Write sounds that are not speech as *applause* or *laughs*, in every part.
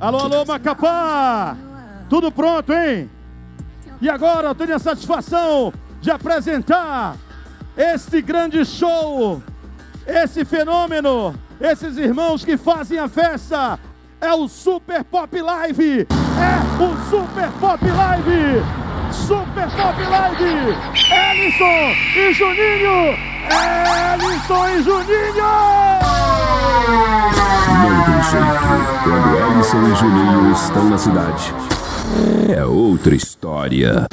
Alô, alô, Macapá! Tudo pronto, hein? E agora eu tenho a satisfação de apresentar este grande show, esse fenômeno, esses irmãos que fazem a festa. É o Super Pop Live! É o Super Pop Live! Super Pop Live! Ellison e Juninho! Ellison e Juninho! Não tem jeito. Quando Ellison e Juninho estão na cidade, é outra história.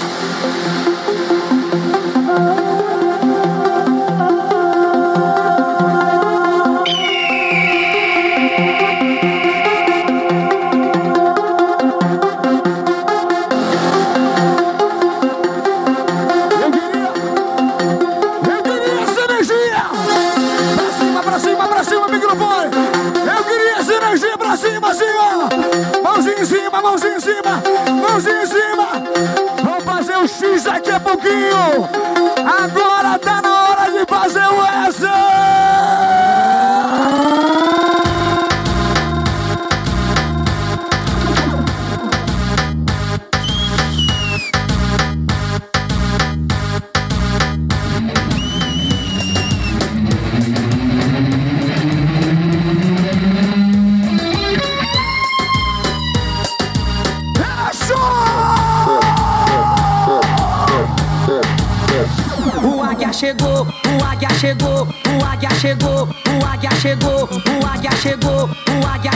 Cima, mãozinha em cima! Vamos fazer o X daqui a pouquinho! Agora tá na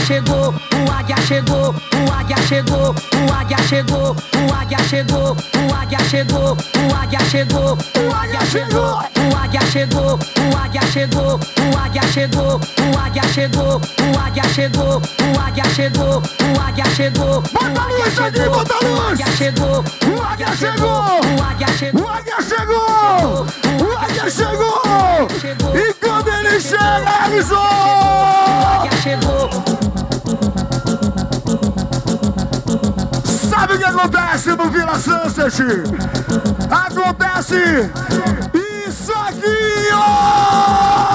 chegou, o águia chegou, o águia chegou, o águia chegou, o águia chegou, o águia chegou, o águia chegou, o águia chegou, o águia chegou, o águia chegou, o águia chegou, o águia chegou, o águia chegou, o águia chegou, o águia chegou, Bota a luz aqui, bota a o águia chegou, O águia chegou! o águia chegou. O águia chegou! O águia chegou! E quando ele chega, Ellison! Acontece no Vila Sunset? Acontece isso aqui, ó!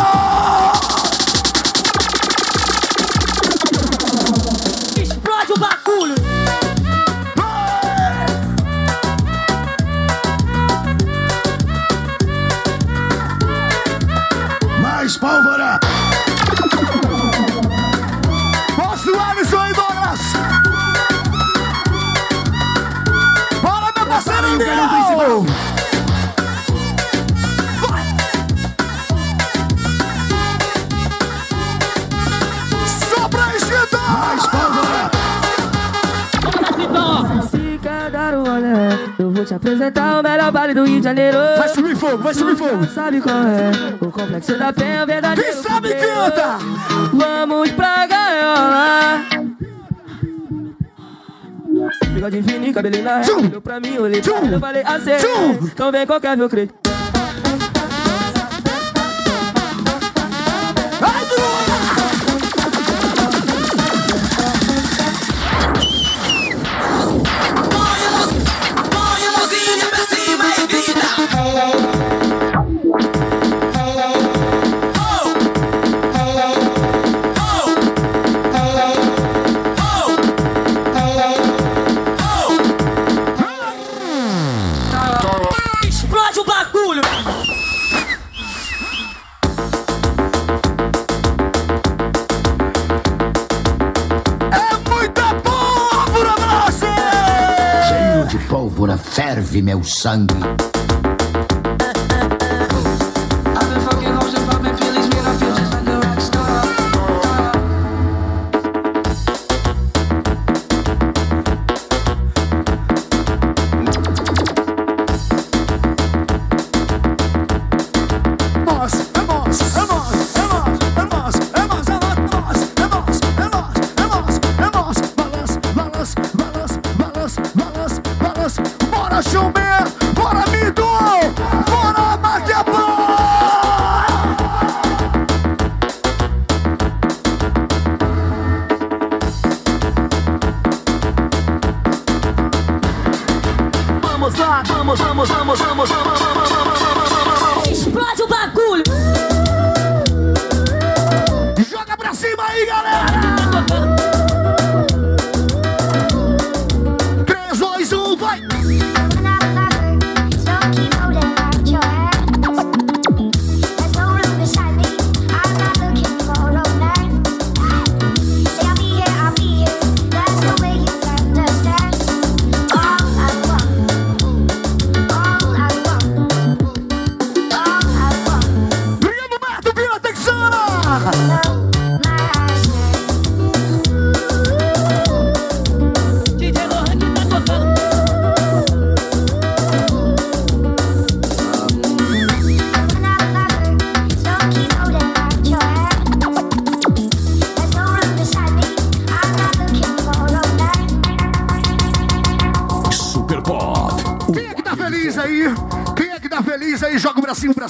Apresentar o melhor baile do Rio de Janeiro. Vai subir fogo, vai subir fogo! Sabe qual é? O complexo da penha, verdade. Quem sabe canta! Vamos pra gaiola. Bigode fininho, cabelinho na régua. Olhou pra mim, olhei pra ele, eu falei. Tchum! Então vem qualquer meu creio. Pólvora ferve meu sangue.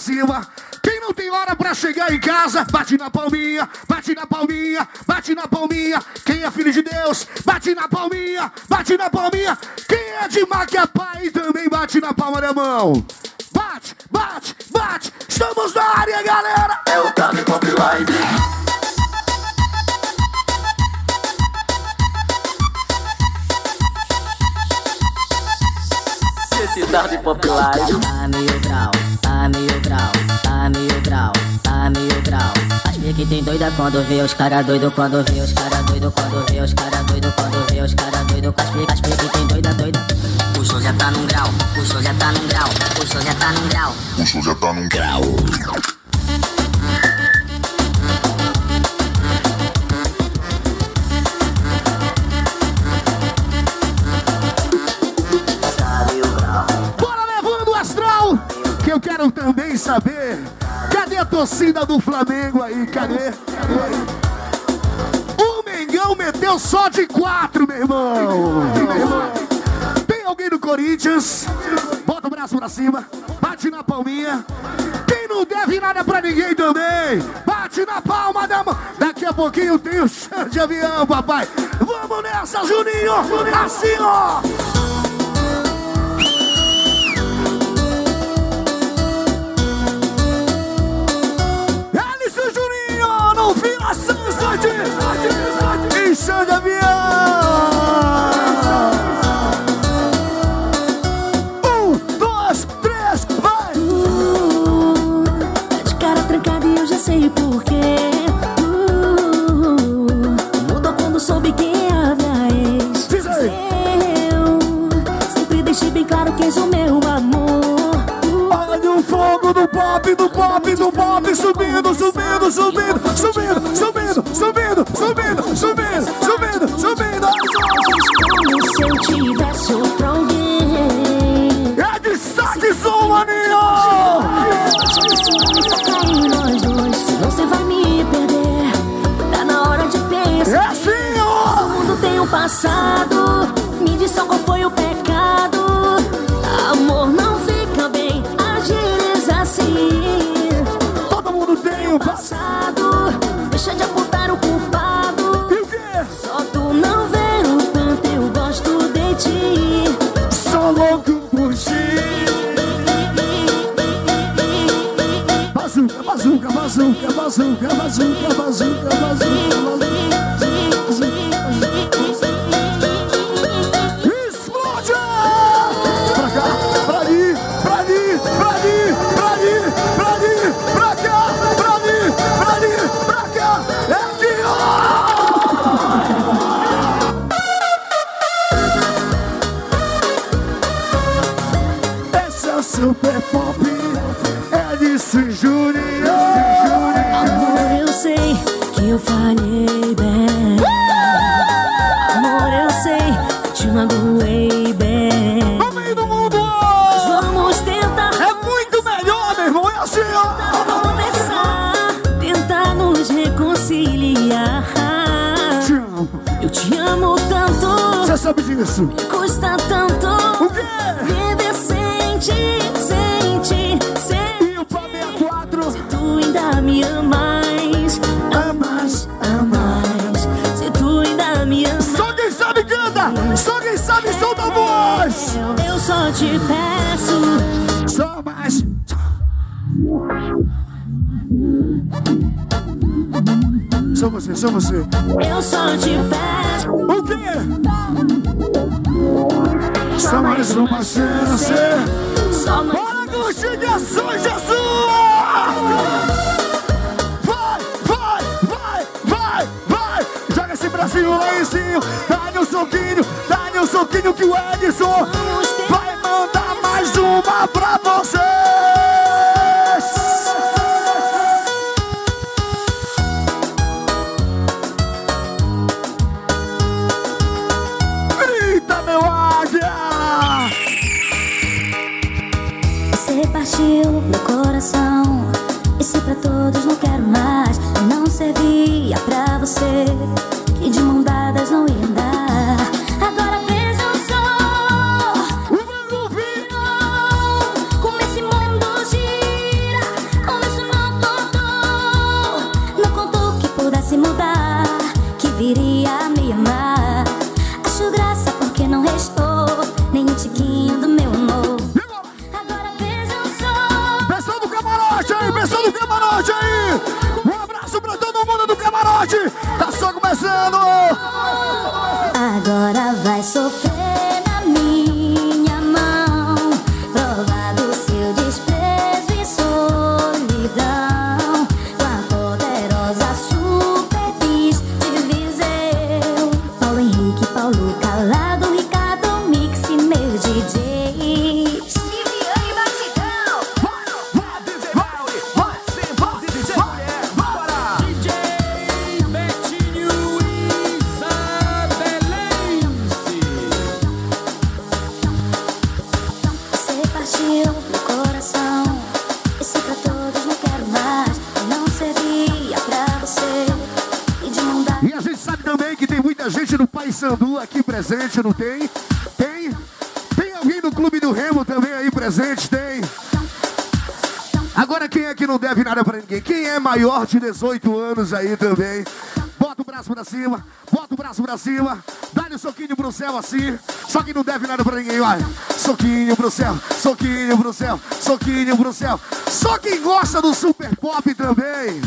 Cima. Quem não tem hora pra chegar em casa, bate na palminha, bate na palminha, bate na palminha. Quem é filho de Deus, bate na palminha, bate na palminha. Quem é de Maquiapai também bate na palma da mão. Bate, bate, bate. Estamos na área, galera. É o Tarde Pop Live. Esse Tarde Pop Live. Tá tá meio grau, tá meio grau, tá meio grau. As que tem doida quando vê os cara doido, quando vê os cara doido, quando vê os cara doido, quando vê os cara doido. As pique, as pique tem doida, doida. O show já tá num grau, o show já tá num grau, o show já tá num grau. O show já tá num grau. Saber. Cadê a torcida do Flamengo aí? Cadê? O Mengão meteu só de quatro, meu irmão. Meu irmão. Tem alguém do Corinthians? Bota o braço pra cima, bate na palminha. Quem não deve nada pra ninguém também, bate na palma da mão. Daqui a pouquinho tem o chão de avião, papai. Vamos nessa, Juninho! Assim, ó! Sunset, em chão de avião. Um, dois, três, vai! Tá de cara trancada e eu já sei porquê. Uh, mudou quando soube quem é a minha ex. Diz aí. Eu sempre deixei bem claro que és o meu amor. Pop, do pop, do pop, subindo, subindo, subindo, subindo, subindo, subindo, subindo, subindo, subindo, subindo. se eu tivesse outro alguém. Sabe disso. custa tanto. O quê? Viver sem ti, sem ti, sem E o Fábio é quatro. tu ainda me amas, amas, amas. Se tu ainda me amas, Só quem sabe canta, só quem sabe solta a voz. eu só te peço. Só mais. Só você, só você. Eu só te peço. Só mais uma chance. Só mais ações, Jesus! Vai, vai, vai, vai, vai! Joga esse bracinho lá em cima, dá-lhe um soquinho, dá-lhe um soquinho que o Edson vai mandar mais uma pra sun. Agora presente, não tem? Tem? Tem alguém do Clube do Remo também aí presente? Tem. Agora quem é que não deve nada pra ninguém? Quem é maior de 18 anos aí também? Bota o braço pra cima, bota o braço pra cima, dá-lhe um soquinho pro céu assim, só que não deve nada pra ninguém, vai. Soquinho pro céu, soquinho pro céu, soquinho pro céu. Só quem gosta do super pop também.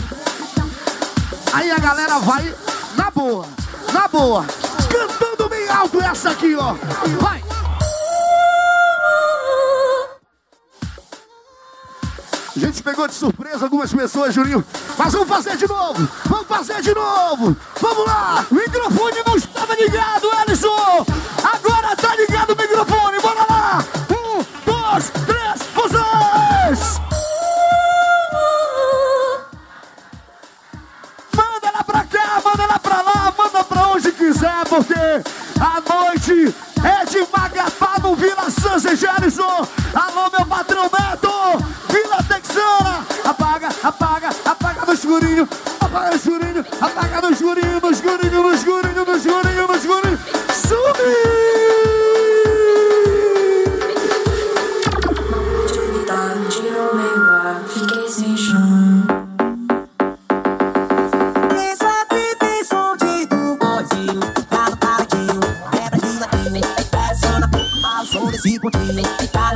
Aí a galera vai na boa, na boa, cantando alto essa aqui, ó. Vai! A gente pegou de surpresa algumas pessoas, Juninho. Mas vamos fazer de novo! Vamos fazer de novo! Vamos lá! O microfone não estava ligado, Ellison! Agora tá ligado o microfone! Bora lá! Um, dois, três, quiser, porque a noite é de Magapá no Vila Santos, Gerson. Alô, meu patrão Neto, Vila Texana. Apaga, apaga, apaga no escurinho, apaga no escurinho, apaga no escurinho, no escurinho, no escurinho, ao som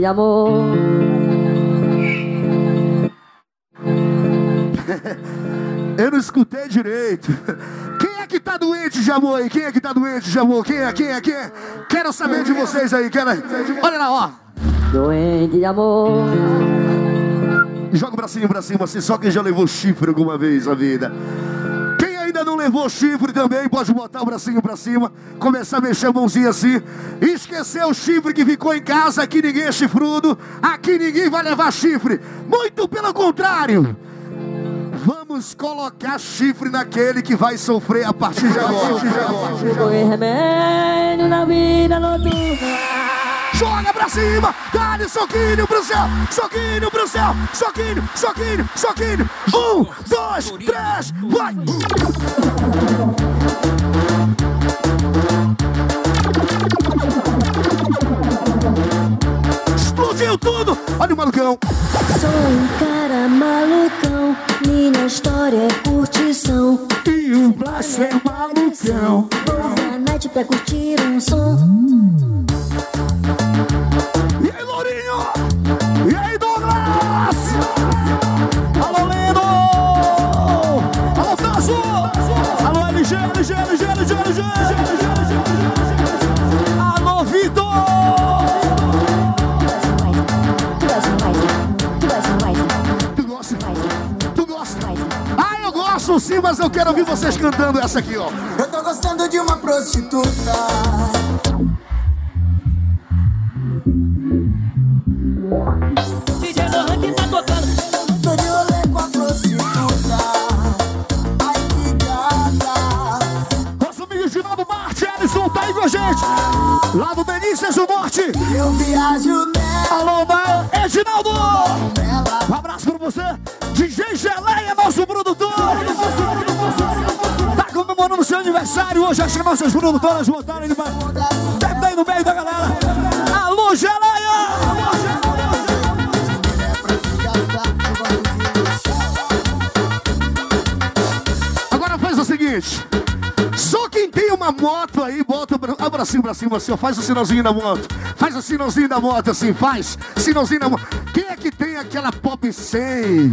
de amor. *laughs* Eu não escutei direito. Quem é que tá doente de amor aí? Quem é que tá doente de amor? Quem é? Quem é? Quem é? Quero saber de vocês aí. Quero... Olha lá, ó. Doente de amor. Joga o bracinho pra cima, assim, só quem já levou chifre alguma vez na vida. Levou chifre também, pode botar o bracinho pra cima, começar a mexer a mãozinha assim. Esquecer o chifre que ficou em casa, aqui ninguém é chifrudo, aqui ninguém vai levar chifre. Muito pelo contrário. Vamos colocar chifre naquele que vai sofrer a partir de agora. Joga pra cima, dá-lhe soquinho pro céu, soquinho pro céu, soquinho, soquinho, soquinho. Um, dois, três, vai! Explodiu tudo! Olha o malucão! Sou um cara malucão, minha história é curtição. E o Blas é malucão! Toda noite pra curtir um som. E aí, Douglas? Alô, Lino! Alô, Tasso! Alô, LG, LG, LG, LG, LG! Ah, sim, mas eu quero ouvir vocês cantando essa aqui, ó. Eu tô gostando de uma prostituta DJ Lohan que tá tocando Tô de rolê com a prostituta Ai que gata Nosso amigo Ginaldo Marte, Alisson, tá aí com a gente. Lá do Benícius do Norte. Eu viajo nela Alô, Mael, Edinaldo! Ela Um abraço pra você. DJ Geleia, nosso produtor. Tá comemorando no seu aniversário, hoje as nossas produtoras botaram ele pra... Deve aí no meio da galera. Ah, bracinho pra cima assim, ó, faz o sinalzinho da moto. Faz o sinalzinho da moto assim, faz. Sinalzinho da moto. Quem é que tem aquela Pop 100?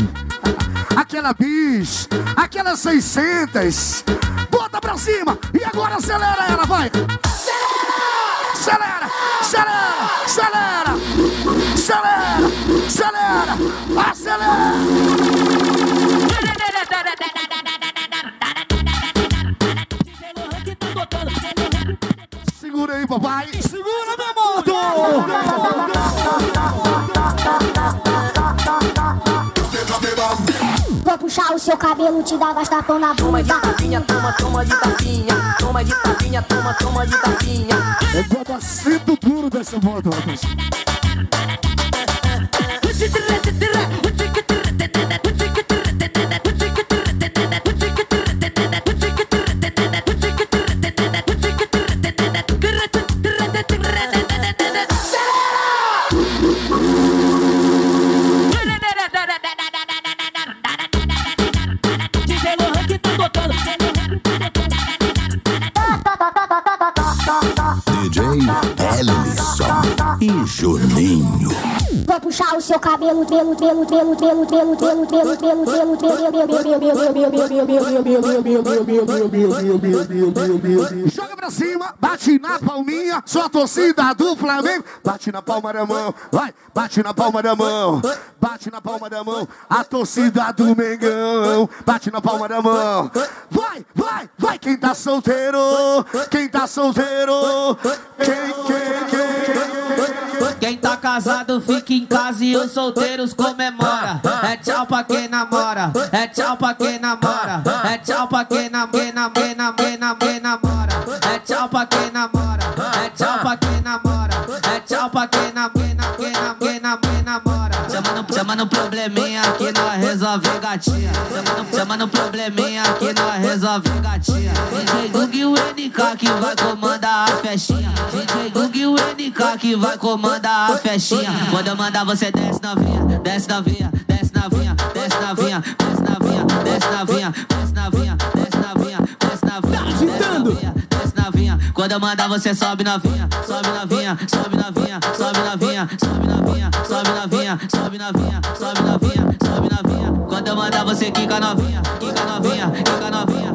Aquela Bis? Aquela 600? Bota pra cima e agora acelera ela, vai. Acelera, acelera, acelera, acelera, acelera, acelera. Segura aí, papai. Segura minha moto. Vou puxar o seu cabelo, te dar gastapão na Toma de bunda. tapinha, toma, toma de tapinha. Toma de tapinha, toma, toma de tapinha. Eu boto assento duro dessa moto, rapaz. DJ Lohan que tá tocando. DJ Ellison e Juninho. Vou puxar o seu cabelo, pelo, pelo, pelo, pelo, pelo, pelo, pelo, pelo, pelo, pelo, só a torcida do Flamengo. Bate na palma da mão, vai, bate na palma da mão, bate na palma da mão, a torcida do Mengão. Bate na palma da mão, vai, vai, vai. Quem tá solteiro, quem tá solteiro, quem, quem, quem. Quem tá casado fica em casa e os solteiros comemora. É tchau pra quem namora, é tchau pra quem namora, é tchau pra quem nam- quem nam- quem nam- quem nam- quem namora. É tchau pra quem namora, é tchau pra quem namora, é tchau pra quem nam- quem nam- quem nam- quem nam- quem namora. Chama no, probleminha que nós resolve gatinha. Chama no, chama no probleminha que nós resolve gatinha. DJ Gug e o NK que vai comandar a festinha. DJ Gug e o NK que vai comandar a festinha. Quando eu mandar você desce novinha, desce novinha, desce novinha, desce novinha, desce novinha, desce novinha, desce novinha, Quando eu mandar você sobe novinha, sobe novinha, sobe novinha, sobe novinha, sobe novinha, sobe novinha, sobe novinha, sobe novinha, sobe novinha. Quando eu mandar você quica novinha, quica novinha, quica novinha,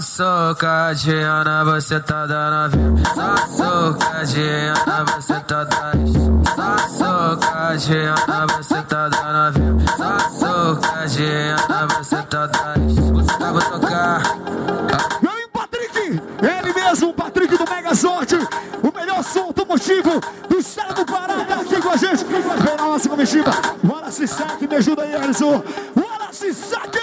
socadinha você tá dando. Só socadinha você tá dando. Só socadinha você tá dando. Só socadinha você tá dando. Música vou tocar. E aí, Patrick! Ele mesmo, Patrick do Megazord, o melhor som automotivo do estado do Pará, tá aqui com a gente. Vem na nossa comitiva. Wallace Sack, me ajuda aí, Alisson. Wallace Sack!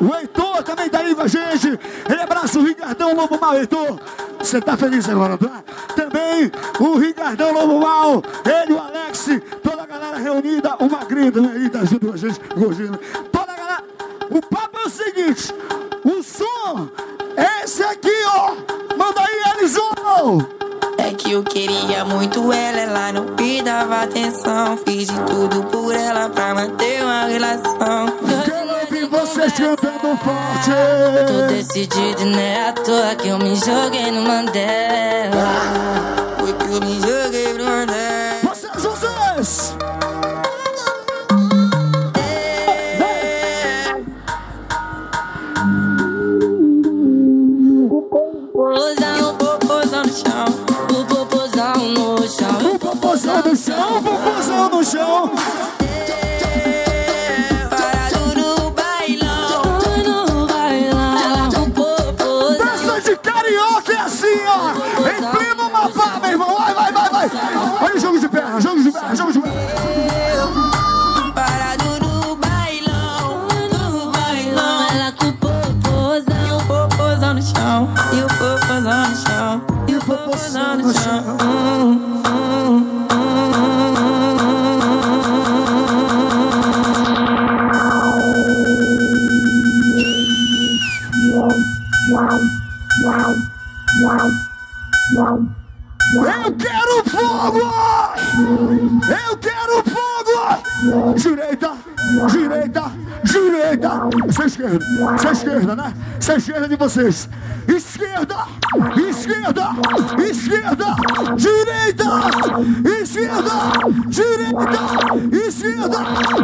O Heitor também tá aí com a gente. Ele abraça o Ricardão Lobo Mal, Heitor. Você tá feliz agora, tá? Também o Ricardão Lobo Mal, ele, o Alex, toda a galera reunida, o Magrinho também aí tá junto com a gente, Gordinho. Toda a galera. O papo é o seguinte: o som esse aqui, ó. Manda aí, Alisson! Que eu queria muito ela, ela não me dava atenção. Fiz de tudo por ela pra manter uma relação. Quero ouvir vocês cantando forte. Tô decidido, né? À toa que eu me joguei no Mandela. Foi que eu me joguei no Mandela. Ela com popozão. E o popozão no chão, e o popozão no chão, esquerda de vocês. Esquerda, esquerda, esquerda, direita, esquerda, direita, esquerda,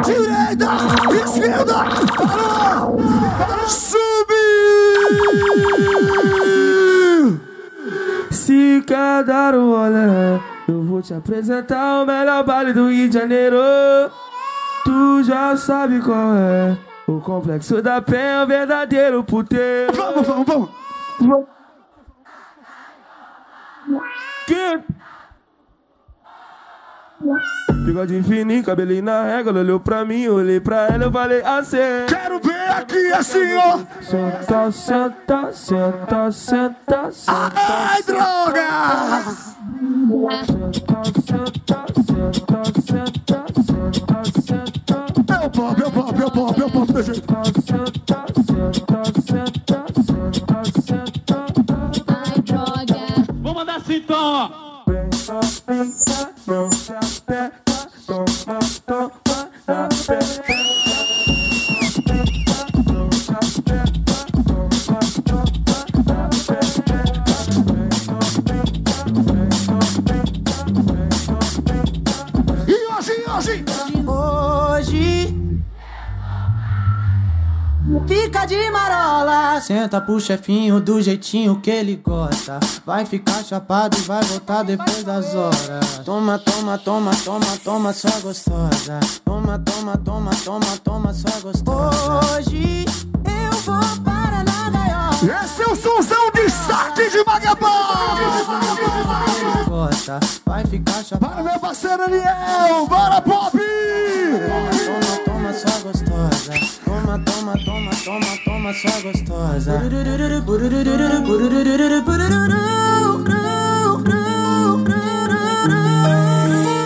direita, esquerda. Parou! Subiu! Se quer dar um rolê, eu vou te apresentar o melhor baile do Rio de Janeiro. Tu já sabe qual é. O complexo da penha é o verdadeiro puteiro. Vamos, vamos, vamos. Que? Bigode fininho, cabelinho na régua, ela olhou pra mim, olhei pra ela, eu falei assim. Quero ver aqui assim, ó. Senta, senta, senta, senta, senta. Ai, droga! Senta, senta, senta, pop, é o pop, pro chefinho do jeitinho que ele gosta. Vai ficar chapado e vai voltar depois das horas. Toma, toma, toma, toma, toma, sua gostosa. Toma, toma, toma, toma, toma, sua gostosa. Hoje eu vou para na gaiola Esse é o somzão de saque de vagabundo! Gosta, vai ficar chapado. Para meu parceiro Aniel, bora pop! Toma, sua gostosa.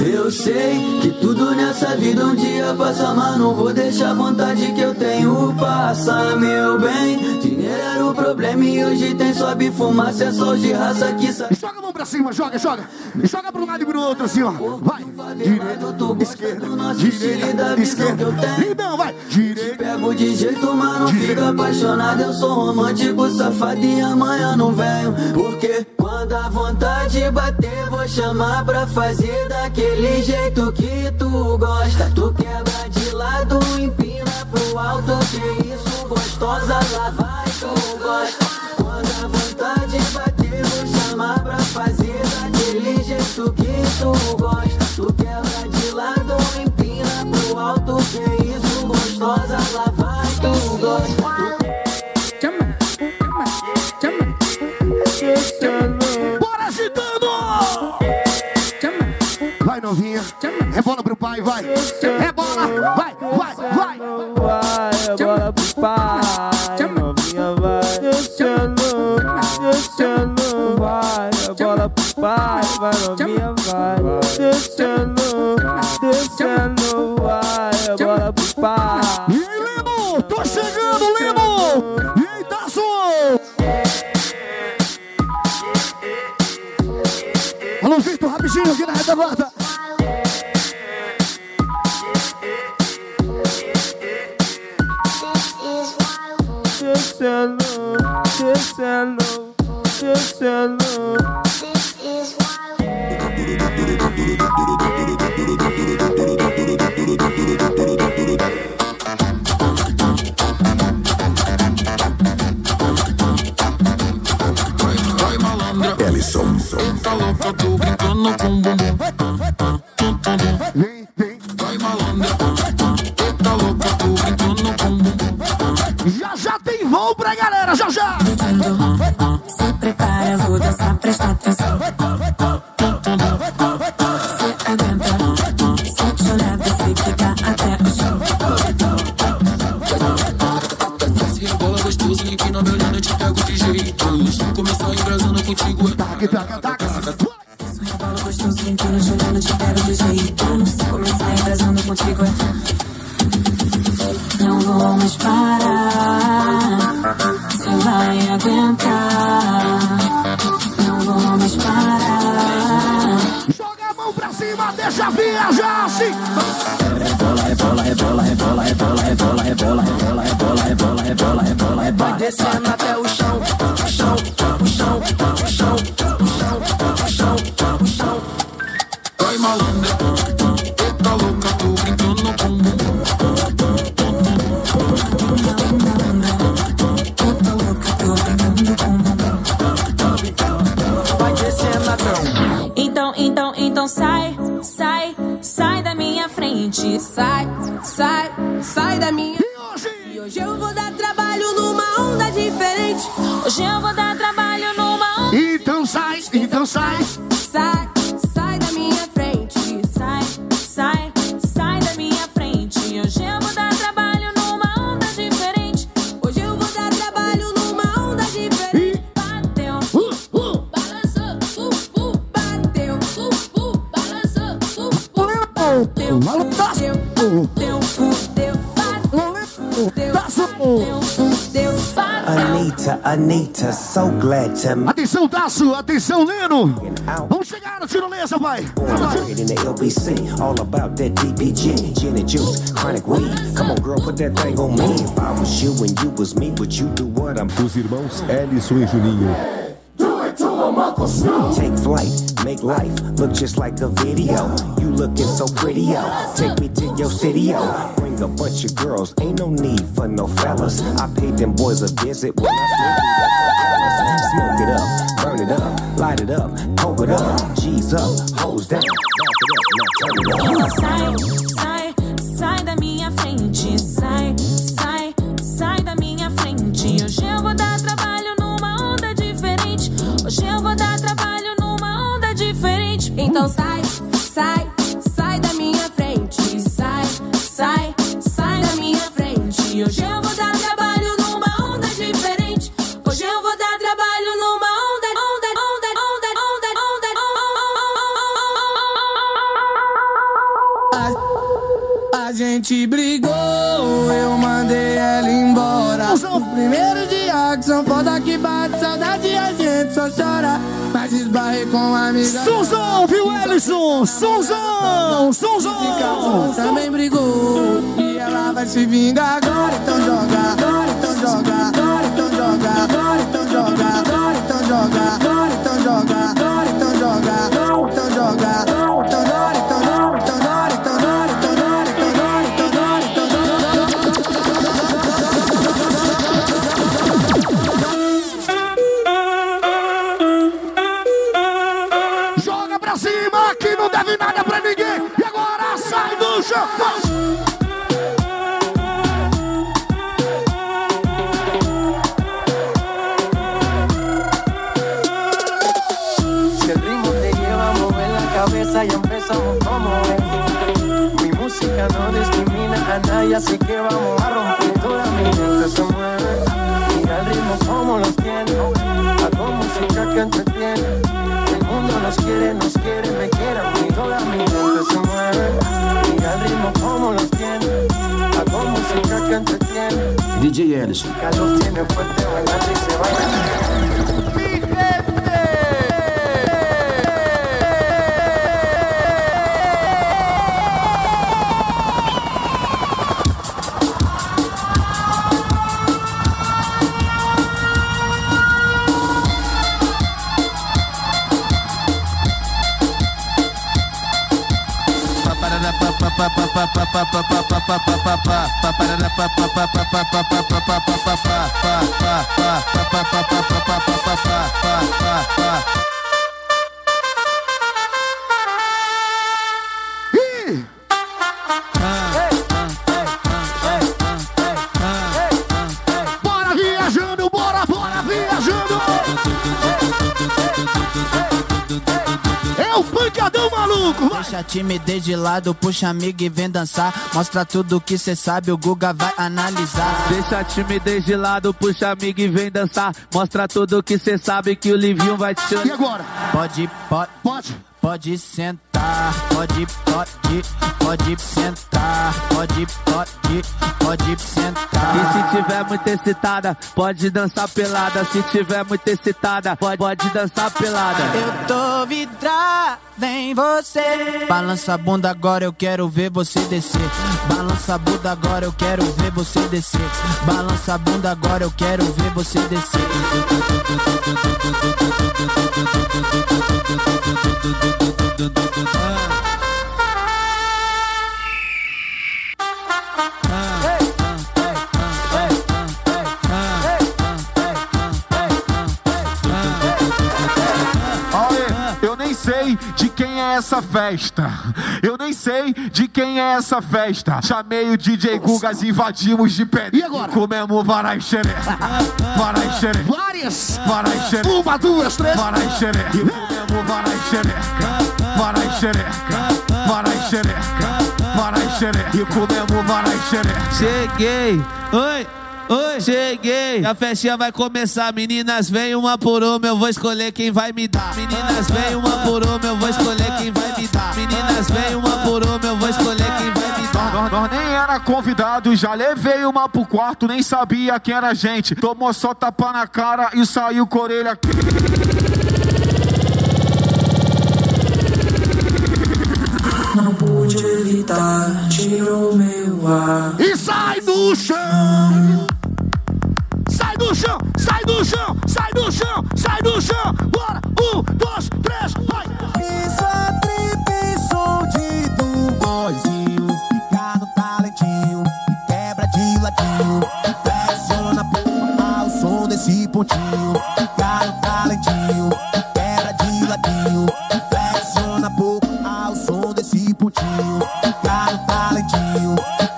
Eu sei que tudo nessa vida um dia passa, mas não vou deixar a vontade que eu tenho passar, meu bem. Dinheiro era o problema e hoje tem sobe fumaça, é só de raça que sai. Joga a mão pra cima, joga, joga. Joga pro lado e pro outro assim, ó. Vai. Direita, esquerda, direita, esquerda. Lindão, vai. Direita. Pego de jeito, mas não fica apaixonado. Eu sou romântico, safado e amanhã não venho. Porque quando a vontade bater, vou chamar pra fazer daquele jeito que tu gosta. Tu quebra de lado, empina alto. Que isso, gostosa, lá vai, tu gosta. Quando a vontade bater, vou chamar pra fazer daquele jeito que tu gosta. Tu quebra Novinha. Rebola pro pai, vai. Rebola, vai, vai, vai. Vai, bola pro pai, novinha vai vai, bola pro pai, vai, novinha vai descendo, descendo, vai, bola pro pai. E Limo? Tô chegando, Limo! E aí, Tasso? Alô, Vitor, rapidinho aqui na retaguarda. Descendo, descendo, descendo. Ellison. Tá louca, tô brincando com bumbum. stop this. Viajar assim. Rebola, rebola, rebola, rebola, rebola, rebola, rebola, rebola, rebola, rebola, rebola, rebola. Vai descendo até o chão, chão, Anita, Anita, so glad to meet Atenção, Taço, atenção, Leno. Vamos chegar na tirolesa, vai. you in the LBC. All about that DPG, gin and juice, chronic weed. Come on, girl, put that thing on me. If I was you and you was me, would you do what I'm Os irmãos Ellison e Juninho. Take flight, make life look just like a video. You looking so pretty, yo. Take me to your city, yo. Bring a bunch of girls, ain't no need for no fellas. I paid them boys a visit when I through Smoke it up, burn it up, light it up, coke it up, G's up, hose down, back it up, now turn it up. Sai, sai, sai da minha frente. Sai, sai, sai da minha frente. Hoje eu vou dar trabalho numa onda diferente. Hoje eu vou dar trabalho numa onda diferente. Então sai, com uma amiga. Sonzão, viu, Ellison? Sonzão, Sonzão. Também brigou. E ela vai se vingar. Agora. Então joga, agora, então joga, agora, então joga, agora, então joga, agora, então joga, agora, então joga, agora, então joga, a nadie, así que vamos a romper toda mi mente se mueve. Mira el ritmo como los tiene, hago música que entretiene. El mundo nos quiere, nos quiere, me quiere a mí, toda mi mente se mueve. Mira el ritmo como los tiene, hago música que entretiene. DJ Ellison. Carlos tiene fuerte, bailando y se baila. Bora viajando, bora, bora viajando. É o punk maluco, vai. Deixa a timidez de lado, puxa amigo e vem dançar. Mostra tudo que cê sabe, o Guga vai analisar. Deixa a timidez de lado, puxa amigo e vem dançar. Mostra tudo que cê sabe que o Livinho vai te chamar. E agora? Pode, pode, Pode. pode sentar. Pode, pode, pode sentar. Pode, pode, pode E sentar. se tiver muito excitada, pode dançar pelada. Se tiver muito excitada, pode, pode dançar pelada. Eu tô vidrada em você. Balança a bunda agora, eu quero ver você descer. Balança a bunda agora, eu quero ver você descer. Balança a bunda agora, eu quero ver você descer. *laughs* sei de quem é essa festa. Eu nem sei de quem é essa festa. Chamei o DJ Gugas, invadimos de pé. E agora? Comemos varai xereca. Varai xereca. Várias. Varai xereca. Uma, duas, três. Varai xereca. E comemos varai xereca. Varai xereca. Varai xereca. Varai xereca. E comemos varai xereca. Cheguei, oi, oi, cheguei. A festinha vai começar, meninas, vem uma por uma, eu vou escolher quem vai me dar. Meninas, vem uma por uma, eu vou escolher quem vai me dar. Meninas, vem uma por uma, eu vou escolher quem vai me dar. Nós, nós nem era convidado, já levei uma pro quarto, nem sabia quem era a gente. Tomou só tapa na cara e saiu com orelha. *laughs* pude evitar, tirou meu ar. E sai do chão. Sai do chão, sai do chão, sai do chão, sai do chão. Bora, um, dois, três, vai. Isso é trip, som de do boizinho. Fica no talentinho, quebra de flexiona pouco ao som desse pontinho. Fica no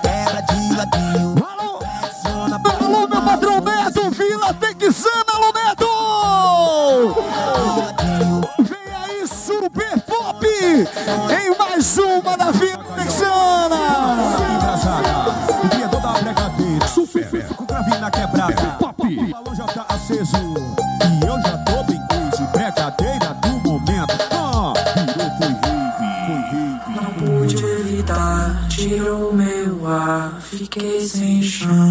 conversation.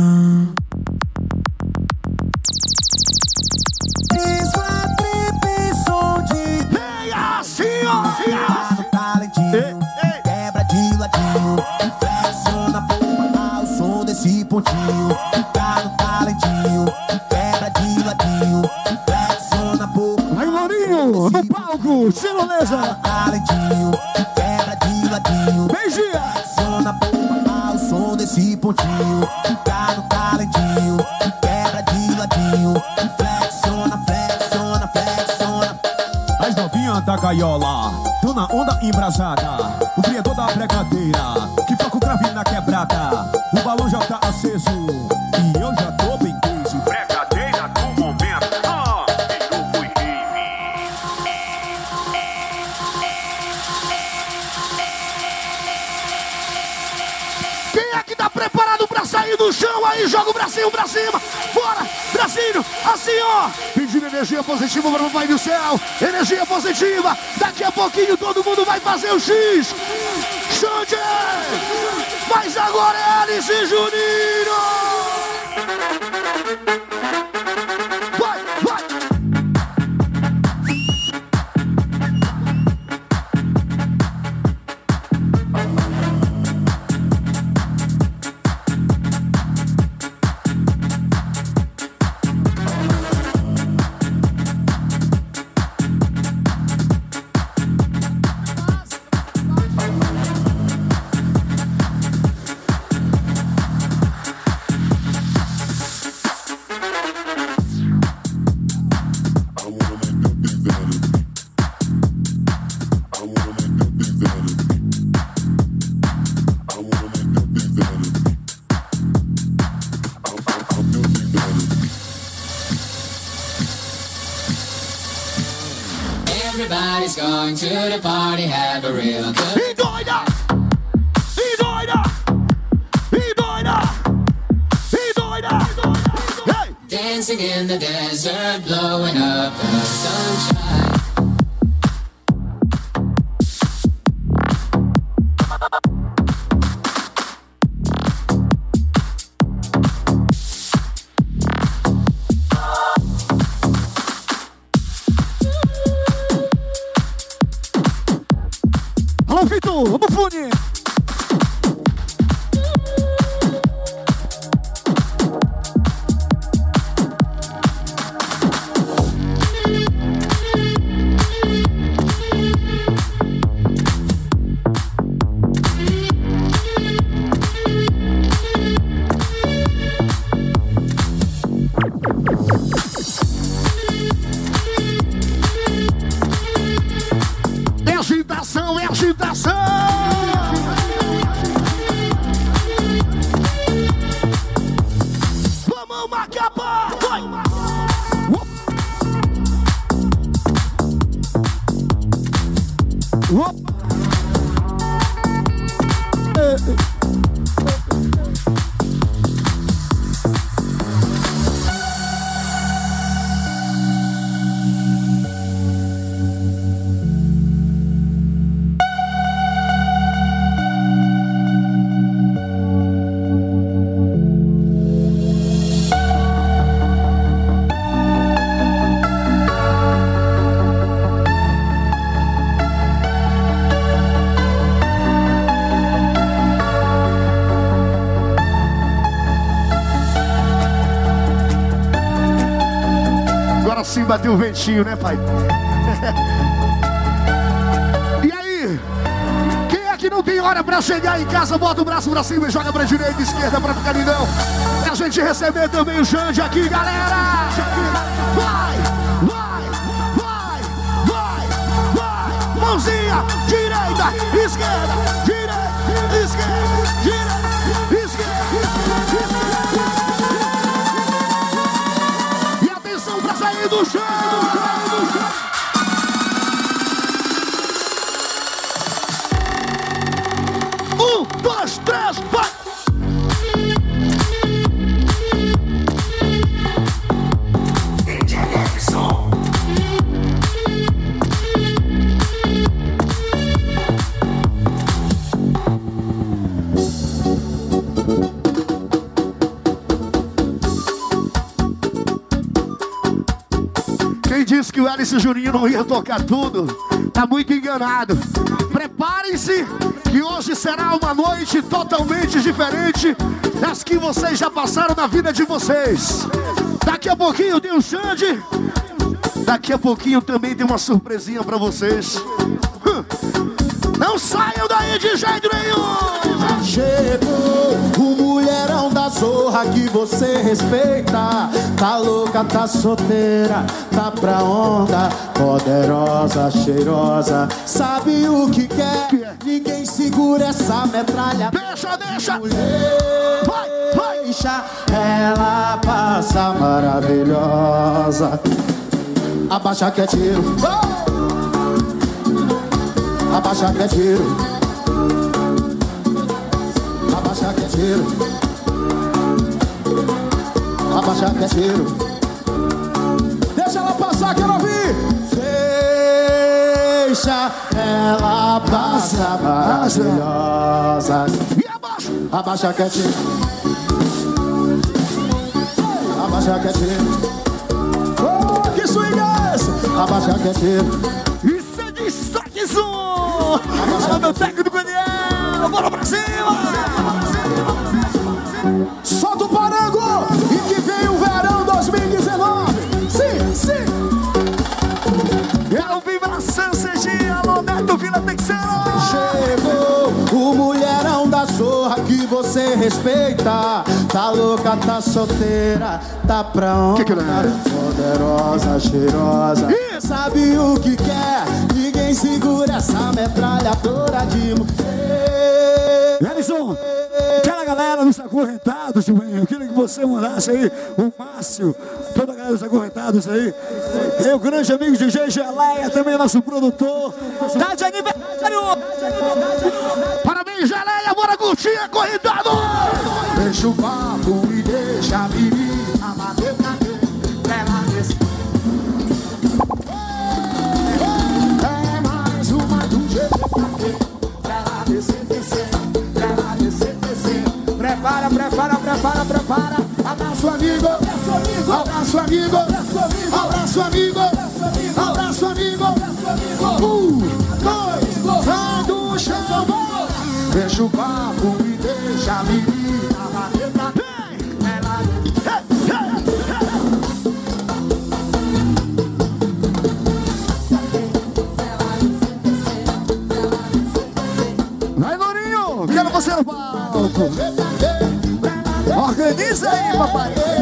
Aí? Joga o bracinho pra cima. Bora, bracinho, assim ó. Pedindo energia positiva para o Pai do Céu. Energia positiva. Daqui a pouquinho todo mundo vai fazer o X. Xande! Mas agora é Alice e party, have a real good E doida! E doida! E doida! E doida! Hey! Dancing in the desert, blowing up the sunshine. Alô, Vitor! Vamos, o ventinho, né, pai? *laughs* e aí? Quem é que não tem hora pra chegar em casa? Bota o braço pra cima e joga pra direita e esquerda pra ficar lindão. Pra gente receber também o Xande aqui, galera! Vai! Vai! Vai! Vai! Vai! Mãozinha! Direita! Esquerda! Direita! Esquerda! Direita! Esquerda! E atenção pra sair do chão! Dois, três, vai! Quem disse que o Alice Juninho não ia tocar tudo, tá muito enganado. Preparem-se que hoje será uma noite totalmente diferente das que vocês já passaram na vida de vocês. Daqui a pouquinho tem o Xande. Daqui a pouquinho também tem uma surpresinha pra vocês. Hum. Não saiam daí de jeito nenhum! Chegou o mulherão da zorra que você respeita. Tá louca, tá solteira, tá pra onda. Poderosa, cheirosa, sabe o que quer. Ninguém segura essa metralha. Deixa, deixa! Vai, vai! Deixa ela passa maravilhosa. Abaixa que é tiro. Abaixa que é tiro. Abaixa que é tiro. Abaixa que é tiro. Deixa ela passar, quero ouvir. Deixa ela passar maravilhosa. E abaixa. Abaixa que tiro. Abaixa que tiro. Oh, que swing é esse? Abaixa que tiro. Isso é destaque som! Alô, meu técnico Daniel! Bora pra cima! Respeita. Tá louca, tá solteira, tá pra onda. Que que é? Poderosa, cheirosa. Sabe o que quer? Ninguém segura essa metralhadora de mulher. Ellison, aquela galera sacode. acorrentados, Juninho. Eu queria que você mandasse aí o Márcio, toda a galera dos acorrentados aí. Meu grande amigo DJ Geleia, também nosso produtor. Tá de aniversário! Parabéns, Geleia, curtir, acorrentado! Deixa o papo e deixa a menina bater pra mim. Ela desce. É mais uma do GPKT. Ela descer, descer. Ela descer, descer. Prepara, prepara, prepara, prepara. Abraço amigo, abraço amigo, abraço amigo, Deixa o papo e deixa a menina bater mim. Ela Vai, Lourinho! Quero você no palco! Organiza aí, papai!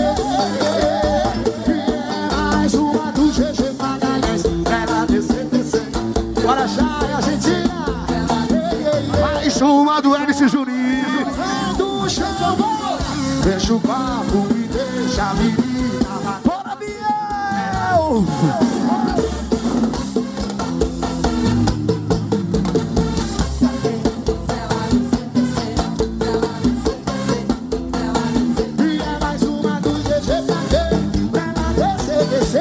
O papo e deixa a menina Bora, Biel! E é mais uma do GGKT Ela descer, descer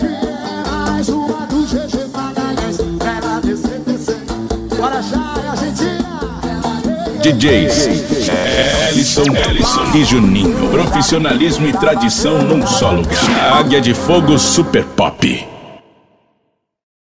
E é mais uma do GG Magalhães Ela descer, Argentina! DJs Juninho. Profissionalismo e tradição num só lugar. Águia de Fogo Super Pop.